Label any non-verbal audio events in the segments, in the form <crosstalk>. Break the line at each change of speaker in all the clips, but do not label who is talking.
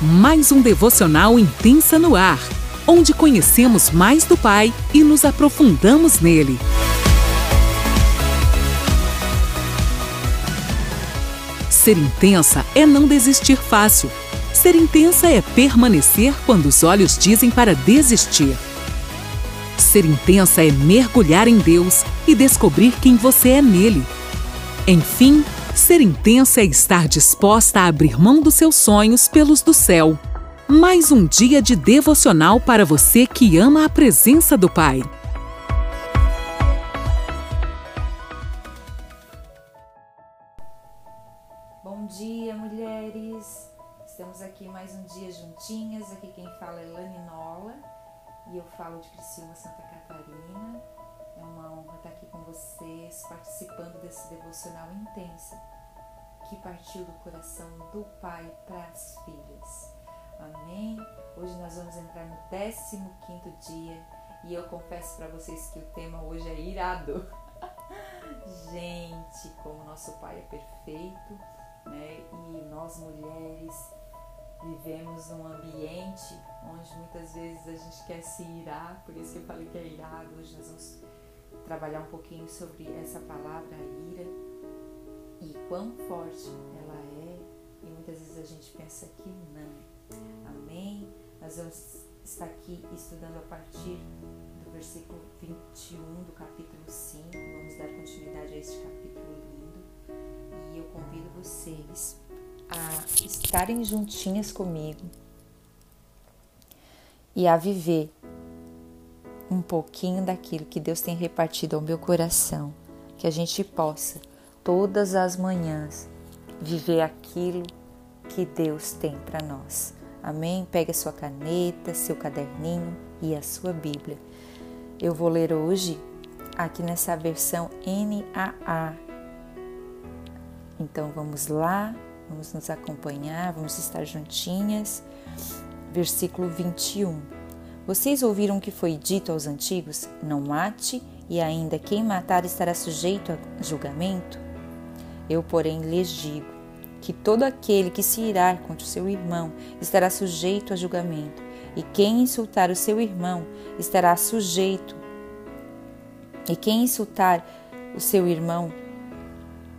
mais um devocional intensa no ar, onde conhecemos mais do Pai e nos aprofundamos nele. Ser intensa é não desistir fácil. Ser intensa é permanecer quando os olhos dizem para desistir. Ser intensa é mergulhar em Deus e descobrir quem você é nele. Enfim, ser intensa é estar disposta a abrir mão dos seus sonhos pelos do céu. Mais um dia de devocional para você que ama a presença do Pai.
Bom dia, mulheres! Estamos aqui mais um dia juntinhas. Aqui quem fala é Lani Nola e eu falo de Criciúma, Santa Catarina. É uma honra estar aqui com vocês, participando desse devocional intenso que partiu do coração do pai para as filhas. Amém? Hoje nós vamos entrar no 15 dia e eu confesso para vocês que o tema hoje é irado. <laughs> Gente, como nosso pai é perfeito, né? E nós mulheres vivemos num ambiente onde muitas vezes a gente quer se irar, por isso que eu falei que é irado. Hoje nós vamos trabalhar um pouquinho sobre essa palavra ira e quão forte ela é, e muitas vezes a gente pensa que não. Amém? Nós vamos estar aqui estudando a partir do versículo 21 do capítulo 5. Vamos dar continuidade a este capítulo lindo. E eu convido vocês a estarem juntinhas comigo e a viver um pouquinho daquilo que Deus tem repartido ao meu coração, que a gente possa todas as manhãs viver aquilo que Deus tem para nós. Amém? Pegue a sua caneta, seu caderninho e a sua Bíblia. Eu vou ler hoje aqui nessa versão NAA. Então vamos lá, vamos nos acompanhar, vamos estar juntinhas. Versículo 21. Vocês ouviram o que foi dito aos antigos: Não mate, e ainda quem matar estará sujeito a julgamento? Eu, porém, lhes digo que todo aquele que se irar contra o seu irmão estará sujeito a julgamento, e quem insultar o seu irmão estará sujeito. E quem insultar o seu irmão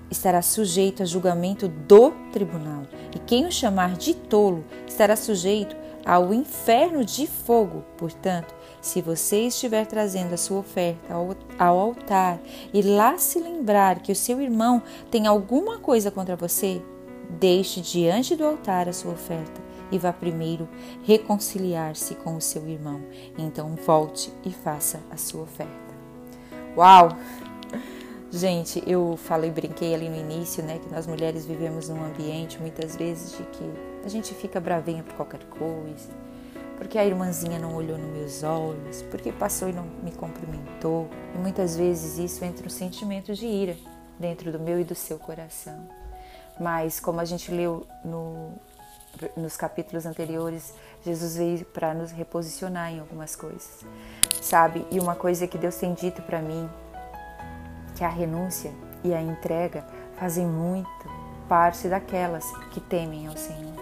estará sujeito a julgamento do tribunal, e quem o chamar de tolo estará sujeito ao inferno de fogo. Portanto, se você estiver trazendo a sua oferta ao, altar e lá se lembrar que o seu irmão tem alguma coisa contra você, deixe diante do altar a sua oferta e vá primeiro reconciliar-se com o seu irmão. Então volte e faça a sua oferta. Uau! Gente, eu falei, brinquei ali no início, né, que nós mulheres vivemos num ambiente muitas vezes de que a gente fica bravinha por qualquer coisa, porque a irmãzinha não olhou nos meus olhos, porque passou e não me cumprimentou. E muitas vezes isso entra um sentimento de ira dentro do meu e do seu coração. Mas como a gente leu no, nos capítulos anteriores, Jesus veio para nos reposicionar em algumas coisas, sabe? E uma coisa que Deus tem dito para mim que a renúncia e a entrega fazem muito parte daquelas que temem ao Senhor.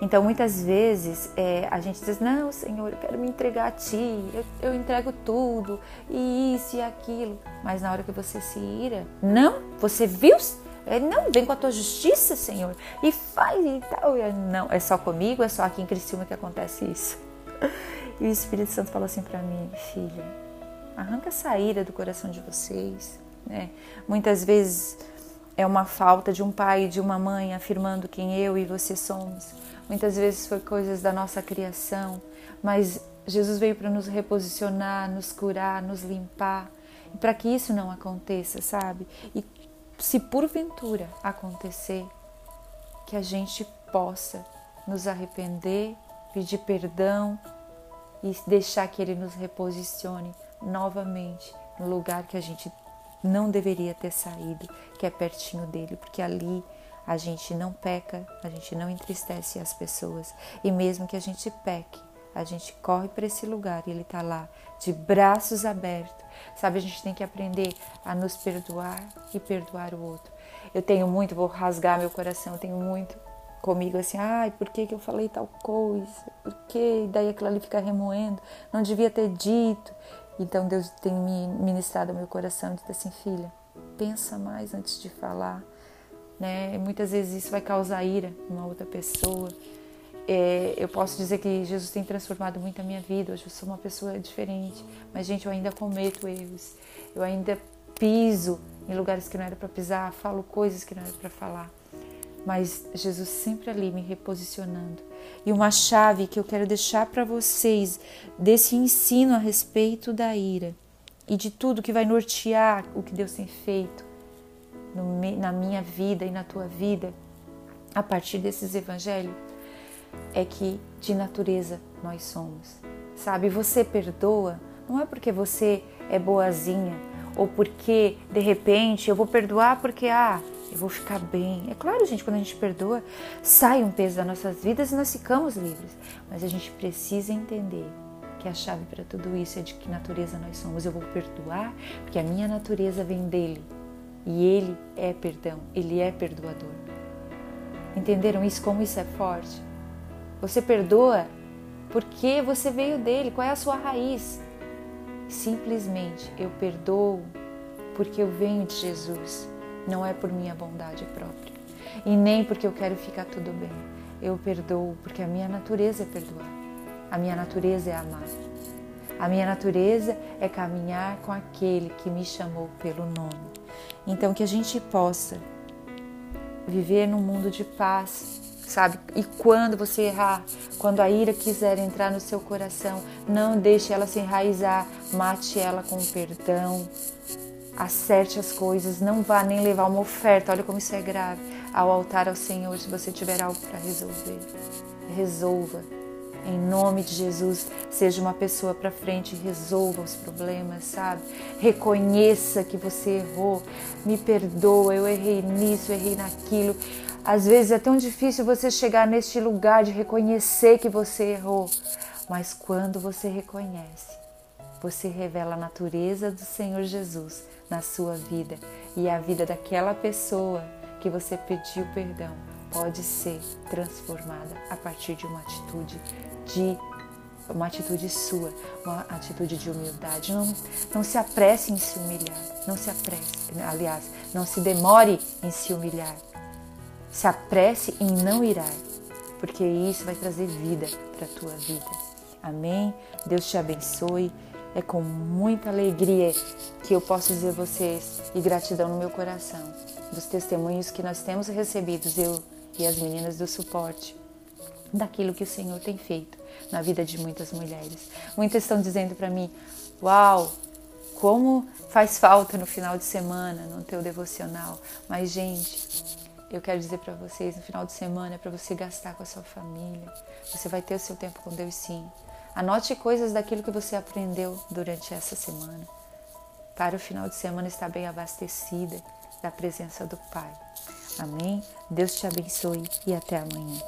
Então, muitas vezes é, a gente diz: Não, Senhor, eu quero me entregar a Ti, eu, eu entrego tudo, e isso e aquilo. Mas na hora que você se ira, não, você viu? É, não, vem com a tua justiça, Senhor, e faz e tal. E, não, é só comigo, é só aqui em Criciúma que acontece isso. E o Espírito Santo falou assim para mim: Filha, arranca essa ira do coração de vocês né? Muitas vezes é uma falta de um pai e de uma mãe afirmando quem eu e você somos. Muitas vezes foi coisas da nossa criação, mas Jesus veio para nos reposicionar, nos curar, nos limpar, para que isso não aconteça, sabe? E se porventura acontecer, que a gente possa nos arrepender, pedir perdão e deixar que Ele nos reposicione novamente no lugar que a gente não deveria ter saído, que é pertinho dele, porque ali a gente não peca, a gente não entristece as pessoas. E mesmo que a gente peque, a gente corre para esse lugar e ele está lá, de braços abertos. Sabe, a gente tem que aprender a nos perdoar e perdoar o outro. Eu tenho muito, vou rasgar meu coração, eu tenho muito comigo assim, ai, por que, que eu falei tal coisa? Por que? Daí aquilo ali fica remoendo, não devia ter dito. Então Deus tem me ministrado ao meu coração, dito assim, filha, pensa mais antes de falar. Né? Muitas vezes isso vai causar ira em uma outra pessoa. É, eu posso dizer que Jesus tem transformado muito a minha vida. Hoje eu sou uma pessoa diferente, mas gente, eu ainda cometo erros. Eu ainda piso em lugares que não era para pisar, falo coisas que não era para falar mas Jesus sempre ali me reposicionando. E uma chave que eu quero deixar para vocês desse ensino a respeito da ira e de tudo que vai nortear o que Deus tem feito na minha vida e na tua vida a partir desses evangelhos é que de natureza nós somos. Sabe, você perdoa não é porque você é boazinha ou porque de repente eu vou perdoar porque ah, eu vou ficar bem. É claro, gente, quando a gente perdoa, sai um peso das nossas vidas e nós ficamos livres. Mas a gente precisa entender que a chave para tudo isso é de que natureza nós somos. Eu vou perdoar porque a minha natureza vem dele. E ele é perdão, ele é perdoador. Entenderam isso? Como isso é forte? Você perdoa porque você veio dele. Qual é a sua raiz? Simplesmente eu perdoo porque eu venho de Jesus. Não é por minha bondade própria e nem porque eu quero ficar tudo bem. Eu perdoo porque a minha natureza é perdoar. A minha natureza é amar. A minha natureza é caminhar com aquele que me chamou pelo nome. Então que a gente possa viver num mundo de paz, sabe? E quando você errar, quando a ira quiser entrar no seu coração, não deixe ela se enraizar, mate ela com perdão, acerte as coisas, não vá nem levar uma oferta, olha como isso é grave, ao altar ao Senhor se você tiver algo para resolver. Resolva. Em nome de Jesus, seja uma pessoa para frente, resolva os problemas, sabe? Reconheça que você errou, me perdoa, eu errei nisso, eu errei naquilo. Às vezes é tão difícil você chegar neste lugar de reconhecer que você errou, mas quando você reconhece, você revela a natureza do Senhor Jesus na sua vida e a vida daquela pessoa que você pediu perdão pode ser transformada a partir de uma atitude de uma atitude sua, uma atitude de humildade. Não, não se apresse em se humilhar, não se apresse, aliás, não se demore em se humilhar. Se apresse em não irar, porque isso vai trazer vida para a tua vida. Amém? Deus te abençoe. É com muita alegria que eu posso dizer a vocês e gratidão no meu coração dos testemunhos que nós temos recebidos, eu e as meninas do suporte, daquilo que o Senhor tem feito na vida de muitas mulheres. Muitas estão dizendo para mim: Uau, como faz falta no final de semana, no teu devocional. Mas, gente, eu quero dizer para vocês: no final de semana é para você gastar com a sua família. Você vai ter o seu tempo com Deus, sim. Anote coisas daquilo que você aprendeu durante essa semana, para o final de semana estar bem abastecida da presença do Pai. Amém? Deus te abençoe e até amanhã.